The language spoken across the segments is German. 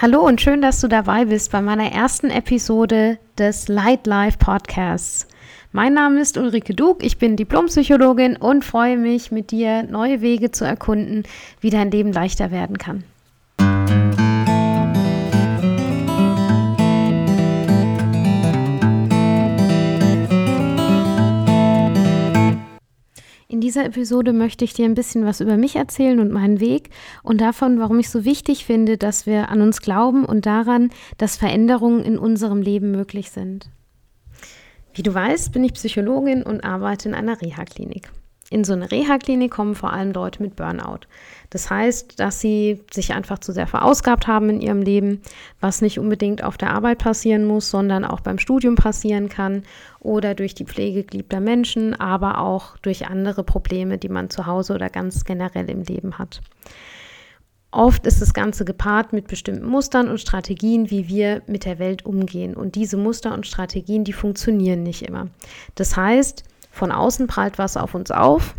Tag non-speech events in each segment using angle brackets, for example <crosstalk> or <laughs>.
Hallo und schön, dass du dabei bist bei meiner ersten Episode des Light Life Podcasts. Mein Name ist Ulrike Dug, ich bin Diplompsychologin und freue mich, mit dir neue Wege zu erkunden, wie dein Leben leichter werden kann. In dieser Episode möchte ich dir ein bisschen was über mich erzählen und meinen Weg und davon, warum ich so wichtig finde, dass wir an uns glauben und daran, dass Veränderungen in unserem Leben möglich sind. Wie du weißt, bin ich Psychologin und arbeite in einer Reha-Klinik. In so eine Reha-Klinik kommen vor allem Leute mit Burnout. Das heißt, dass sie sich einfach zu sehr verausgabt haben in ihrem Leben, was nicht unbedingt auf der Arbeit passieren muss, sondern auch beim Studium passieren kann oder durch die Pflege geliebter Menschen, aber auch durch andere Probleme, die man zu Hause oder ganz generell im Leben hat. Oft ist das Ganze gepaart mit bestimmten Mustern und Strategien, wie wir mit der Welt umgehen. Und diese Muster und Strategien, die funktionieren nicht immer. Das heißt, von außen prallt was auf uns auf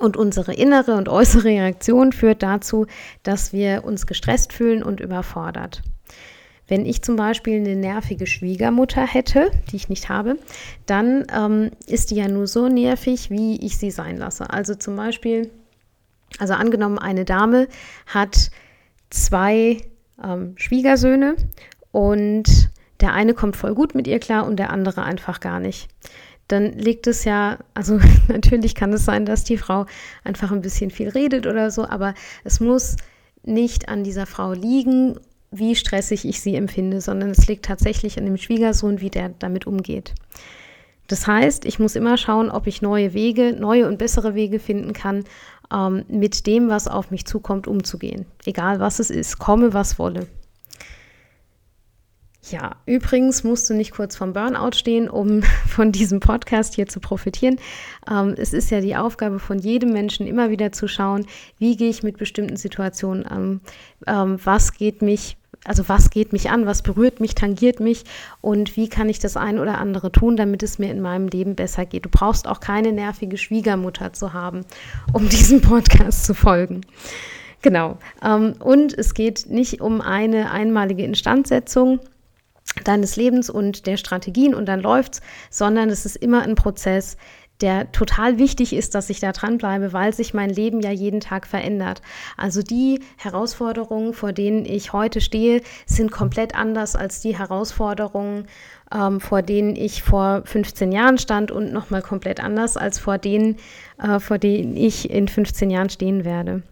und unsere innere und äußere Reaktion führt dazu, dass wir uns gestresst fühlen und überfordert. Wenn ich zum Beispiel eine nervige Schwiegermutter hätte, die ich nicht habe, dann ähm, ist die ja nur so nervig, wie ich sie sein lasse. Also zum Beispiel, also angenommen, eine Dame hat zwei ähm, Schwiegersöhne und der eine kommt voll gut mit ihr klar und der andere einfach gar nicht dann liegt es ja, also <laughs> natürlich kann es sein, dass die Frau einfach ein bisschen viel redet oder so, aber es muss nicht an dieser Frau liegen, wie stressig ich sie empfinde, sondern es liegt tatsächlich an dem Schwiegersohn, wie der damit umgeht. Das heißt, ich muss immer schauen, ob ich neue Wege, neue und bessere Wege finden kann, ähm, mit dem, was auf mich zukommt, umzugehen. Egal was es ist, komme, was wolle. Ja, übrigens musst du nicht kurz vom Burnout stehen, um <laughs> von diesem Podcast hier zu profitieren. Ähm, es ist ja die Aufgabe von jedem Menschen, immer wieder zu schauen, wie gehe ich mit bestimmten Situationen an, ähm, was geht mich, also was geht mich an, was berührt mich, tangiert mich und wie kann ich das ein oder andere tun, damit es mir in meinem Leben besser geht. Du brauchst auch keine nervige Schwiegermutter zu haben, um <laughs> diesem Podcast zu folgen. Genau. Ähm, und es geht nicht um eine einmalige Instandsetzung deines Lebens und der Strategien und dann läuft's, sondern es ist immer ein Prozess, der total wichtig ist, dass ich da dranbleibe, weil sich mein Leben ja jeden Tag verändert. Also die Herausforderungen, vor denen ich heute stehe, sind komplett anders als die Herausforderungen, ähm, vor denen ich vor 15 Jahren stand und nochmal komplett anders als vor denen, äh, vor denen ich in 15 Jahren stehen werde.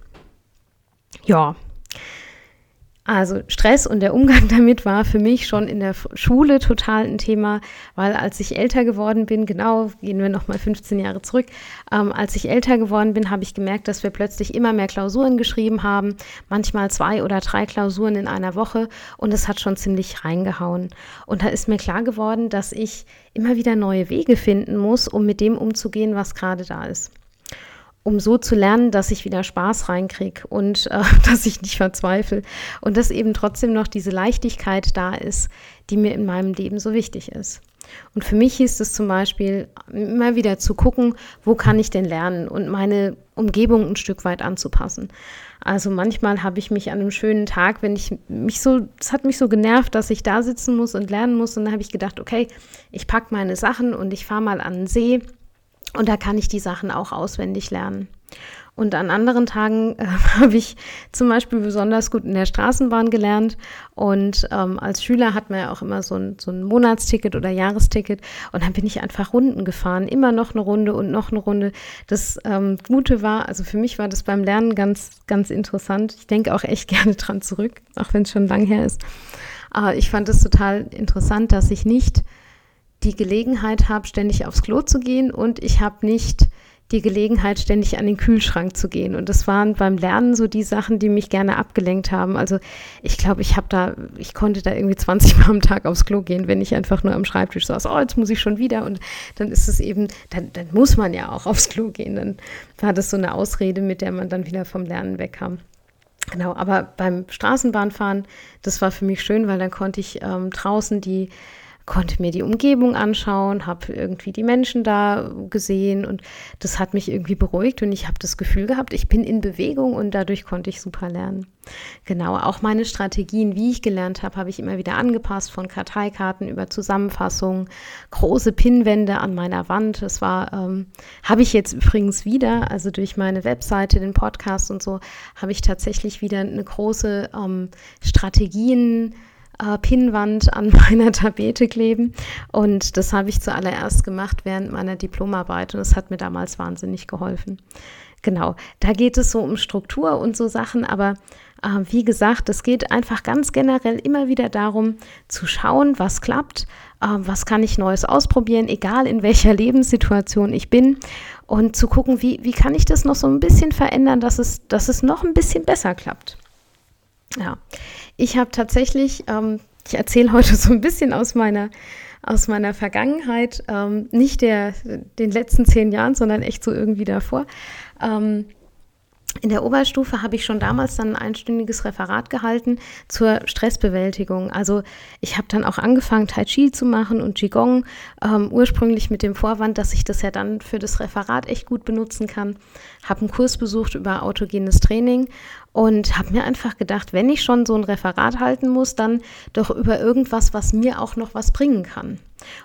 Ja, also Stress und der Umgang <laughs> damit war für mich schon in der Schule total ein Thema, weil als ich älter geworden bin, genau, gehen wir nochmal 15 Jahre zurück, ähm, als ich älter geworden bin, habe ich gemerkt, dass wir plötzlich immer mehr Klausuren geschrieben haben, manchmal zwei oder drei Klausuren in einer Woche und es hat schon ziemlich reingehauen. Und da ist mir klar geworden, dass ich immer wieder neue Wege finden muss, um mit dem umzugehen, was gerade da ist um so zu lernen, dass ich wieder Spaß reinkriege und äh, <laughs> dass ich nicht verzweifle und dass eben trotzdem noch diese Leichtigkeit da ist, die mir in meinem Leben so wichtig ist. Und für mich hieß es zum Beispiel immer wieder zu gucken, wo kann ich denn lernen und meine Umgebung ein Stück weit anzupassen. Also manchmal habe ich mich an einem schönen Tag, wenn ich mich so, es hat mich so genervt, dass ich da sitzen muss und lernen muss. Und dann habe ich gedacht, okay, ich packe meine Sachen und ich fahre mal an den See und da kann ich die Sachen auch auswendig lernen. Und an anderen Tagen <laughs> äh, habe ich zum Beispiel besonders gut in der Straßenbahn gelernt. Und ähm, als Schüler hat man ja auch immer so ein, so ein Monatsticket oder Jahresticket. Und dann bin ich einfach Runden gefahren. Immer noch eine Runde und noch eine Runde. Das ähm, Gute war, also für mich war das beim Lernen ganz, ganz interessant. Ich denke auch echt <laughs> gerne dran zurück, auch wenn es schon lang her ist. Aber ich fand es total interessant, dass ich nicht die Gelegenheit habe, ständig aufs Klo zu gehen und ich habe nicht die Gelegenheit, ständig an den Kühlschrank zu gehen. Und das waren beim Lernen so die Sachen, die mich gerne abgelenkt haben. Also ich glaube, ich habe da, ich konnte da irgendwie 20 Mal am Tag aufs Klo gehen, wenn ich einfach nur am Schreibtisch saß, oh, jetzt muss ich schon wieder. Und dann ist es eben, dann, dann muss man ja auch aufs Klo gehen. Dann war das so eine Ausrede, mit der man dann wieder vom Lernen wegkam. Genau, aber beim Straßenbahnfahren, das war für mich schön, weil dann konnte ich ähm, draußen die konnte mir die Umgebung anschauen, habe irgendwie die Menschen da gesehen und das hat mich irgendwie beruhigt und ich habe das Gefühl gehabt, ich bin in Bewegung und dadurch konnte ich super lernen. Genau, auch meine Strategien, wie ich gelernt habe, habe ich immer wieder angepasst, von Karteikarten über Zusammenfassungen, große Pinnwände an meiner Wand. Das war, ähm, habe ich jetzt übrigens wieder, also durch meine Webseite, den Podcast und so, habe ich tatsächlich wieder eine große ähm, Strategien- äh, Pinnwand an <laughs> meiner Tapete kleben. Und das habe ich zuallererst gemacht während meiner Diplomarbeit und es hat mir damals wahnsinnig geholfen. Genau, da geht es so um Struktur und so Sachen, aber äh, wie gesagt, es geht einfach ganz generell immer wieder darum zu schauen, was klappt, äh, was kann ich Neues ausprobieren, egal in welcher Lebenssituation ich bin und zu gucken, wie, wie kann ich das noch so ein bisschen verändern, dass es, dass es noch ein bisschen besser klappt. Ja, ich habe tatsächlich, ähm, ich erzähle heute <laughs> so ein bisschen aus meiner, aus meiner Vergangenheit, ähm, nicht der, den letzten zehn Jahren, sondern echt so irgendwie davor. Ähm, in der Oberstufe habe ich schon damals dann ein einstündiges Referat gehalten zur Stressbewältigung. Also ich habe dann auch angefangen, Tai Chi zu machen und Qigong, ähm, ursprünglich mit dem Vorwand, dass ich das ja dann für das Referat echt gut benutzen kann. Habe einen Kurs besucht über autogenes Training und habe mir einfach gedacht, wenn ich schon so ein Referat halten muss, dann doch über irgendwas, was mir auch noch was bringen kann.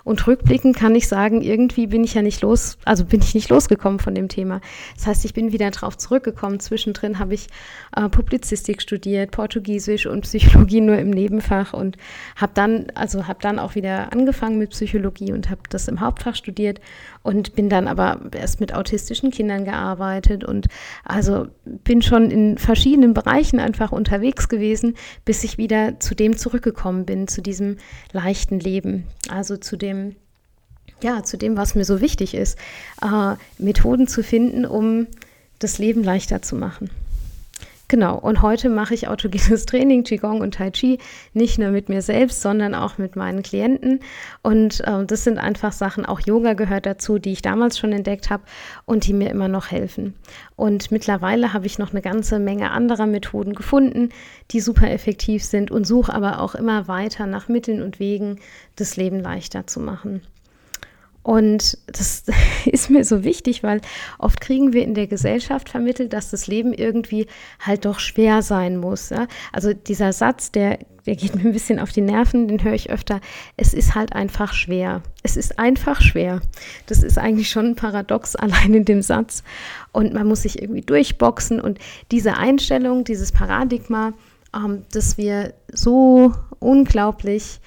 Und rückblickend kann ich sagen, irgendwie bin ich ja nicht los, also bin ich nicht losgekommen von dem Thema. Das heißt, ich bin wieder drauf zurückgekommen. Zwischendrin habe ich äh, Publizistik studiert, Portugiesisch und Psychologie nur im Nebenfach und habe dann, also habe dann auch wieder angefangen mit Psychologie und habe das im Hauptfach studiert und bin dann aber erst mit autistischen Kindern gearbeitet und also bin schon in verschiedenen Bereichen einfach unterwegs gewesen, bis ich wieder zu dem zurückgekommen bin, zu diesem leichten Leben. Also zu dem, ja, zu dem, was mir so wichtig ist, äh, Methoden zu finden, um das Leben leichter zu machen. Genau, und heute mache ich autogenes <laughs> Training, Qigong und Tai Chi, nicht nur mit mir selbst, sondern auch mit meinen Klienten. Und äh, das sind einfach Sachen, auch Yoga gehört dazu, die ich damals schon entdeckt habe und die mir immer noch helfen. Und mittlerweile habe ich noch eine ganze Menge anderer Methoden gefunden, die super effektiv sind und suche aber auch immer weiter nach Mitteln und Wegen, das Leben leichter zu machen. Und das <laughs> ist mir so wichtig, weil oft kriegen wir in der Gesellschaft vermittelt, dass das Leben irgendwie halt doch schwer sein muss. Ja? Also dieser Satz, der, der geht mir ein bisschen auf die Nerven, den höre ich öfter. Es ist halt einfach schwer. Es ist einfach schwer. Das ist eigentlich schon ein Paradox <laughs> allein in dem Satz. Und man muss sich irgendwie durchboxen. Und diese Einstellung, dieses Paradigma, ähm, dass wir so unglaublich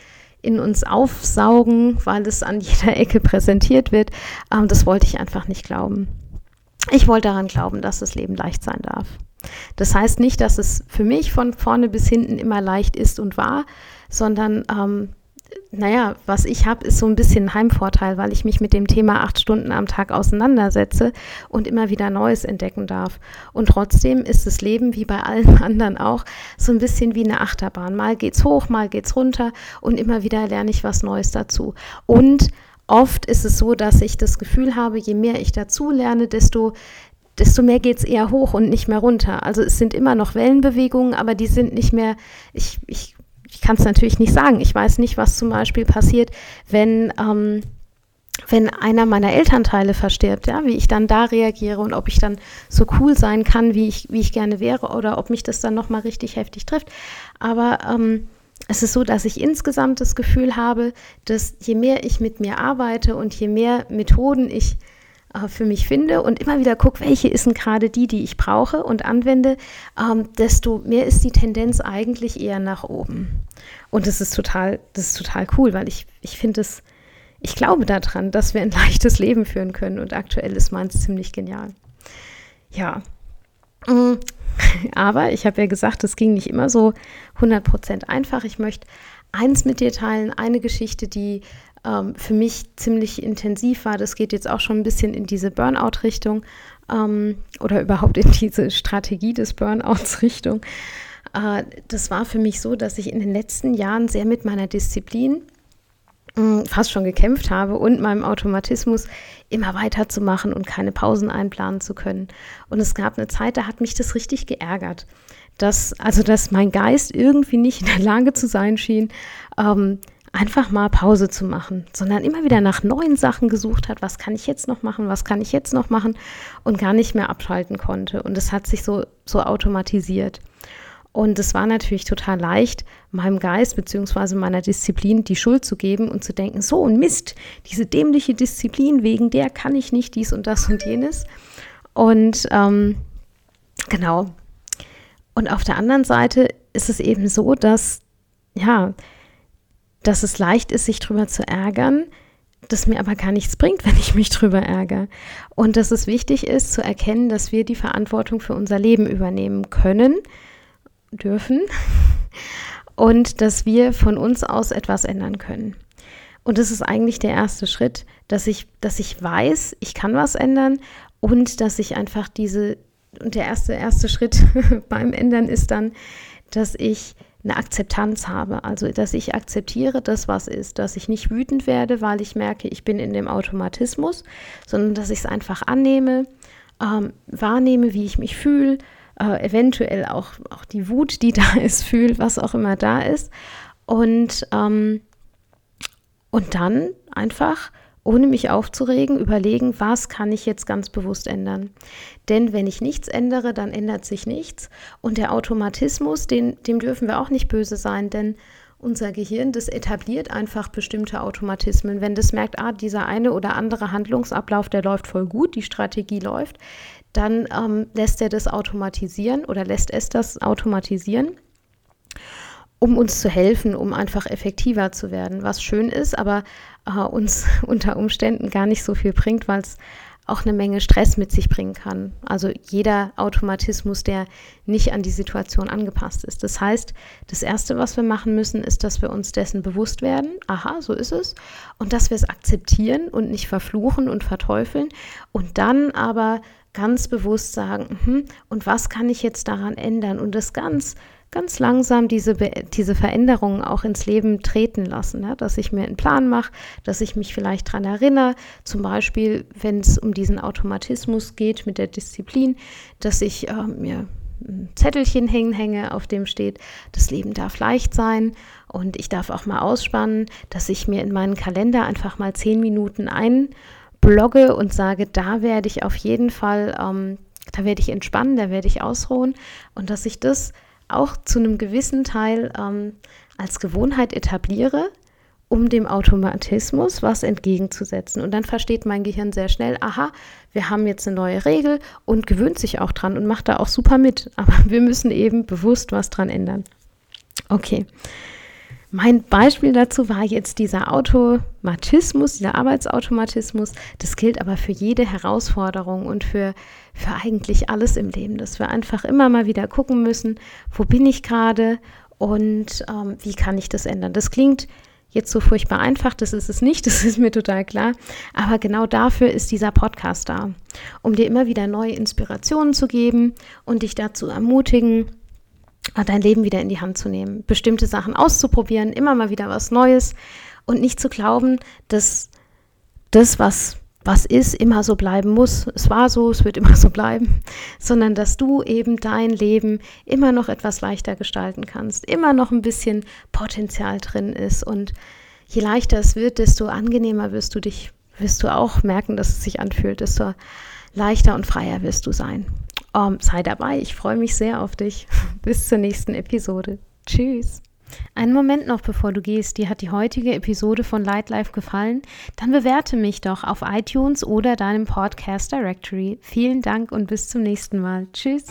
in uns aufsaugen, weil es an jeder Ecke präsentiert wird. Ähm, das wollte ich einfach nicht glauben. Ich wollte daran glauben, dass das Leben leicht sein darf. Das heißt nicht, dass es für mich von vorne bis hinten immer leicht ist und war, sondern ähm, naja, was ich habe, ist so ein bisschen ein Heimvorteil, weil ich mich mit dem Thema acht Stunden am Tag auseinandersetze und immer wieder Neues entdecken darf. Und trotzdem ist das Leben wie bei allen <laughs> anderen auch so ein bisschen wie eine Achterbahn. Mal geht's hoch, mal geht's runter und immer wieder lerne ich was Neues dazu. Und oft ist es so, dass ich das Gefühl habe, je mehr ich dazu lerne, desto desto mehr geht es eher hoch und nicht mehr runter. Also es sind immer noch Wellenbewegungen, aber die sind nicht mehr, ich, ich ich kann es natürlich nicht sagen. Ich weiß nicht, was zum Beispiel passiert, wenn, ähm, wenn einer meiner Elternteile verstirbt, ja, wie ich dann da reagiere und ob ich dann so cool sein kann, wie ich, wie ich gerne wäre oder ob mich das dann nochmal richtig heftig trifft. Aber ähm, es ist so, dass ich insgesamt das Gefühl habe, dass je mehr ich mit mir arbeite und je mehr Methoden ich äh, für mich finde und immer wieder gucke, welche ist denn gerade die, die ich brauche und anwende, ähm, desto mehr ist die Tendenz eigentlich eher nach oben. Und das ist total, das ist total cool, weil ich, ich finde es, ich glaube daran, dass wir ein <laughs> leichtes Leben führen können und aktuell ist meins ziemlich genial. Ja. Mm. <laughs> Aber ich habe ja gesagt, es ging nicht immer so 100% einfach. Ich möchte eins mit dir teilen, eine Geschichte, die ähm, für mich ziemlich intensiv war. Das geht jetzt auch schon ein bisschen in diese Burnout-Richtung ähm, oder überhaupt in diese Strategie des Burnouts-Richtung. <laughs> Äh, das war für mich so, dass ich in den letzten Jahren sehr mit meiner Disziplin äh, fast schon gekämpft habe und meinem Automatismus immer weiterzumachen und keine Pausen einplanen zu können. Und es gab eine Zeit, da hat mich das richtig geärgert. Dass, also, dass mein Geist irgendwie nicht in der Lage zu sein schien, ähm, einfach mal Pause zu machen, sondern immer wieder nach neuen Sachen gesucht hat, was kann ich jetzt noch machen, was kann ich jetzt noch machen und gar nicht mehr abschalten konnte. Und es hat sich so, so automatisiert. Und es war natürlich total leicht, meinem Geist bzw. meiner Disziplin die Schuld zu geben und zu denken, so ein Mist, diese dämliche Disziplin, wegen der kann ich nicht dies und das und jenes. Und ähm, genau. Und auf der anderen Seite ist es eben so, dass, ja, dass es leicht ist, sich drüber zu ärgern, das mir aber gar nichts bringt, <laughs> wenn ich mich drüber ärgere. Und dass es wichtig ist zu erkennen, dass wir die Verantwortung für unser Leben übernehmen können, dürfen <laughs> und dass wir von uns aus etwas ändern können. Und das ist eigentlich der erste Schritt, dass ich, dass ich weiß, ich kann was ändern und dass ich einfach diese, und der erste, erste Schritt <laughs> beim Ändern ist dann, dass ich eine Akzeptanz habe. Also, dass ich akzeptiere das, was ist, dass ich nicht wütend werde, weil ich merke, ich bin in dem Automatismus, sondern dass ich es einfach annehme, ähm, wahrnehme, wie ich mich fühle, äh, eventuell auch, auch die Wut, die <laughs> da ist, fühle, was auch immer da ist. Und, ähm, und dann einfach ohne mich aufzuregen, überlegen, was kann ich jetzt ganz bewusst ändern. Denn wenn ich nichts ändere, dann ändert sich nichts. Und der Automatismus, den, dem dürfen wir auch nicht böse sein, denn unser Gehirn, das etabliert einfach bestimmte Automatismen. Wenn das merkt, ah, dieser eine oder andere Handlungsablauf, der läuft voll gut, die Strategie läuft, dann ähm, lässt er das automatisieren oder lässt es das automatisieren um uns zu helfen, um einfach effektiver zu werden, was schön ist, aber äh, uns <laughs> unter Umständen gar nicht so viel bringt, weil es auch eine Menge Stress mit sich bringen kann. Also jeder Automatismus, der nicht an die Situation angepasst ist. Das heißt, das Erste, was wir machen müssen, ist, dass wir uns dessen bewusst werden, aha, so ist es, und dass wir es akzeptieren und nicht verfluchen und verteufeln. Und dann aber ganz bewusst sagen, hm, und was kann ich jetzt daran ändern? Und das ganz ganz langsam diese, diese Veränderungen auch ins Leben treten lassen. Ja? Dass ich mir einen Plan mache, dass ich mich vielleicht daran erinnere, zum Beispiel, wenn es um diesen Automatismus geht mit der Disziplin, dass ich äh, mir ein Zettelchen hängen hänge, auf dem steht, das Leben darf leicht sein und ich darf auch mal ausspannen, dass ich mir in meinen Kalender einfach mal zehn Minuten einblogge und sage, da werde ich auf jeden Fall, ähm, da werde ich entspannen, da werde ich ausruhen und dass ich das auch zu einem gewissen Teil ähm, als Gewohnheit etabliere, um dem Automatismus was entgegenzusetzen. Und dann versteht mein Gehirn sehr schnell, aha, wir haben jetzt eine neue Regel und gewöhnt sich auch dran und macht da auch super mit. <laughs> Aber wir müssen eben bewusst was dran ändern. Okay. Mein Beispiel dazu war jetzt dieser Automatismus, dieser Arbeitsautomatismus. Das gilt aber für jede Herausforderung und für, für eigentlich alles im Leben, dass wir einfach immer mal wieder gucken müssen, wo bin ich gerade und ähm, wie kann ich das ändern. Das klingt jetzt so furchtbar einfach, das ist es nicht, <laughs> das ist mir total klar. Aber genau dafür ist dieser Podcast da, um dir immer wieder neue Inspirationen zu geben und dich dazu ermutigen, dein Leben wieder in die Hand zu nehmen, bestimmte Sachen auszuprobieren, immer mal wieder was Neues und nicht zu glauben, dass das, was, was ist, immer so bleiben muss. Es war so, es wird immer <laughs> so bleiben, sondern dass du eben dein Leben immer noch etwas leichter gestalten kannst, immer noch ein bisschen Potenzial drin ist und je leichter es wird, desto angenehmer wirst du dich, wirst du auch merken, dass es sich anfühlt, desto leichter und freier wirst du sein. Um, sei dabei, ich freue mich sehr auf dich. <laughs> Bis zur nächsten Episode. Tschüss. Einen Moment noch, bevor du gehst. Dir hat die heutige Episode von Light Life gefallen? Dann bewerte mich doch auf iTunes oder deinem Podcast Directory. Vielen Dank und bis zum nächsten Mal. Tschüss.